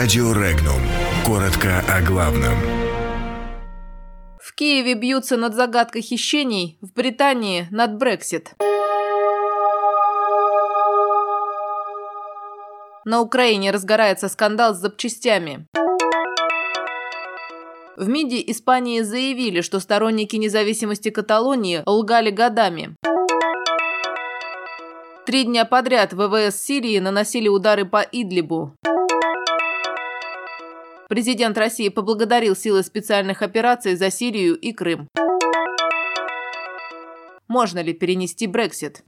Радио Регнум. Коротко о главном. В Киеве бьются над загадкой хищений, в Британии над Брексит. На Украине разгорается скандал с запчастями. В МИДе Испании заявили, что сторонники независимости Каталонии лгали годами. Три дня подряд ВВС Сирии наносили удары по Идлибу. Президент России поблагодарил силы специальных операций за Сирию и Крым. Можно ли перенести Брексит?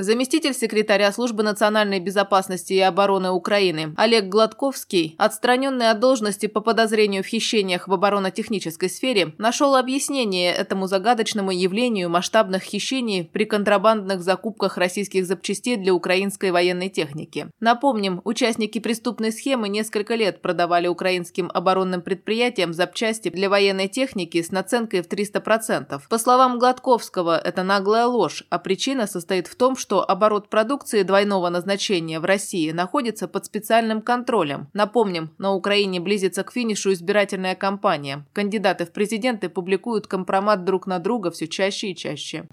Заместитель секретаря Службы национальной безопасности и обороны Украины Олег Гладковский, отстраненный от должности по подозрению в хищениях в оборонно-технической сфере, нашел объяснение этому загадочному явлению масштабных хищений при контрабандных закупках российских запчастей для украинской военной техники. Напомним, участники преступной схемы несколько лет продавали украинским оборонным предприятиям запчасти для военной техники с наценкой в 300%. По словам Гладковского, это наглая ложь, а причина состоит в том, что что оборот продукции двойного назначения в России находится под специальным контролем. Напомним, на Украине близится к финишу избирательная кампания. Кандидаты в президенты публикуют компромат друг на друга все чаще и чаще.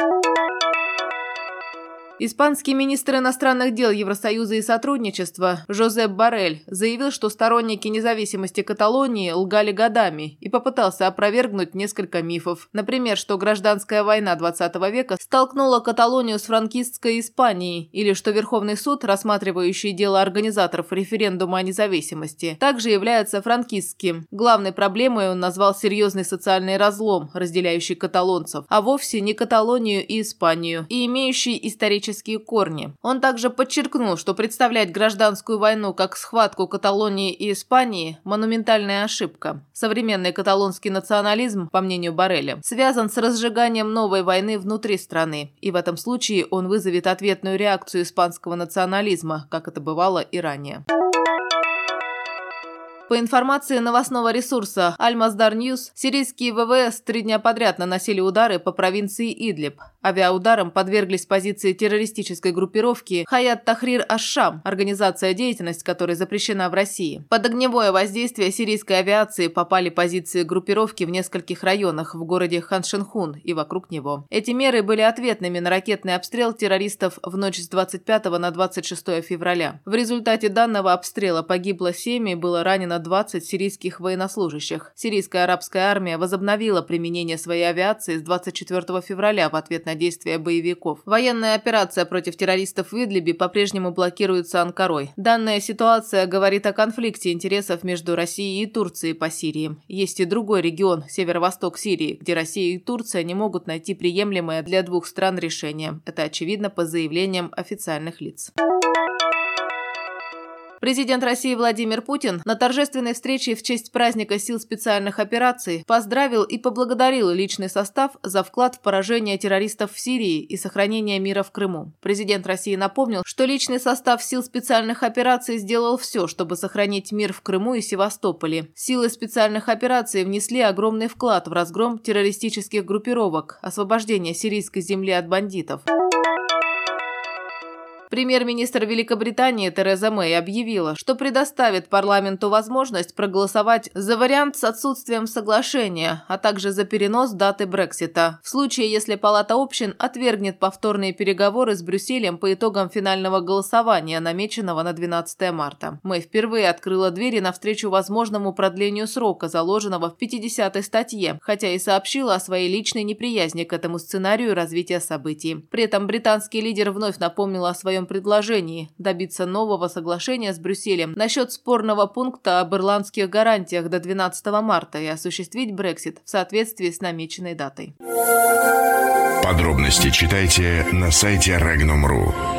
Испанский министр иностранных дел Евросоюза и сотрудничества Жозеп Барель заявил, что сторонники независимости Каталонии лгали годами и попытался опровергнуть несколько мифов. Например, что гражданская война 20 века столкнула Каталонию с франкистской Испанией, или что Верховный суд, рассматривающий дело организаторов референдума о независимости, также является франкистским. Главной проблемой он назвал серьезный социальный разлом, разделяющий каталонцев, а вовсе не Каталонию и Испанию, и имеющий исторический исторические корни. Он также подчеркнул, что представлять гражданскую войну как схватку Каталонии и Испании – монументальная ошибка. Современный каталонский национализм, по мнению Барреля, связан с разжиганием новой войны внутри страны, и в этом случае он вызовет ответную реакцию испанского национализма, как это бывало и ранее. По информации новостного ресурса Al-Masdar News, сирийские ВВС три дня подряд наносили удары по провинции Идлиб. Авиаударом подверглись позиции террористической группировки Хаят Тахрир Аш-Шам, организация деятельность которой запрещена в России. Под огневое воздействие сирийской авиации попали позиции группировки в нескольких районах в городе Хан-Шейхун и вокруг него. Эти меры были ответными на ракетный обстрел террористов в ночь с 25 на 26 февраля. В результате данного обстрела погибло 7 и было ранено на 20 сирийских военнослужащих. Сирийская арабская армия возобновила применение своей авиации с 24 февраля в ответ действия боевиков. Военная операция против террористов в Идлибе по-прежнему блокируется Анкарой. Данная ситуация говорит о конфликте интересов между Россией и Турцией по Сирии. Есть и другой регион, северо-восток Сирии, где Россия и Турция не могут найти приемлемое для двух стран решение. Это очевидно по заявлениям официальных лиц. Президент России Владимир Путин на торжественной встрече в честь праздника сил специальных операций поздравил и поблагодарил личный состав за вклад в поражение террористов в Сирии и сохранение мира в Крыму. Президент России напомнил, что личный состав сил специальных операций сделал все, чтобы сохранить мир в Крыму и Севастополе. Силы специальных операций внесли огромный вклад в разгром террористических группировок, освобождение сирийской земли от бандитов. Премьер-министр Великобритании Тереза Мэй объявила, что предоставит парламенту возможность проголосовать за вариант с отсутствием соглашения, а также за перенос даты Брексита, в случае, если Палата общин отвергнет повторные переговоры с Брюсселем по итогам финального голосования, намеченного на 12 марта. Мэй впервые открыла двери навстречу возможному продлению срока, заложенного в 50-й статье, хотя и сообщила о своей личной неприязни к этому сценарию развития событий. При этом британский лидер вновь напомнил о своем своем предложении добиться нового соглашения с Брюсселем насчет спорного пункта об ирландских гарантиях до 12 марта и осуществить Брексит в соответствии с намеченной датой. Подробности читайте на сайте Regnum.ru.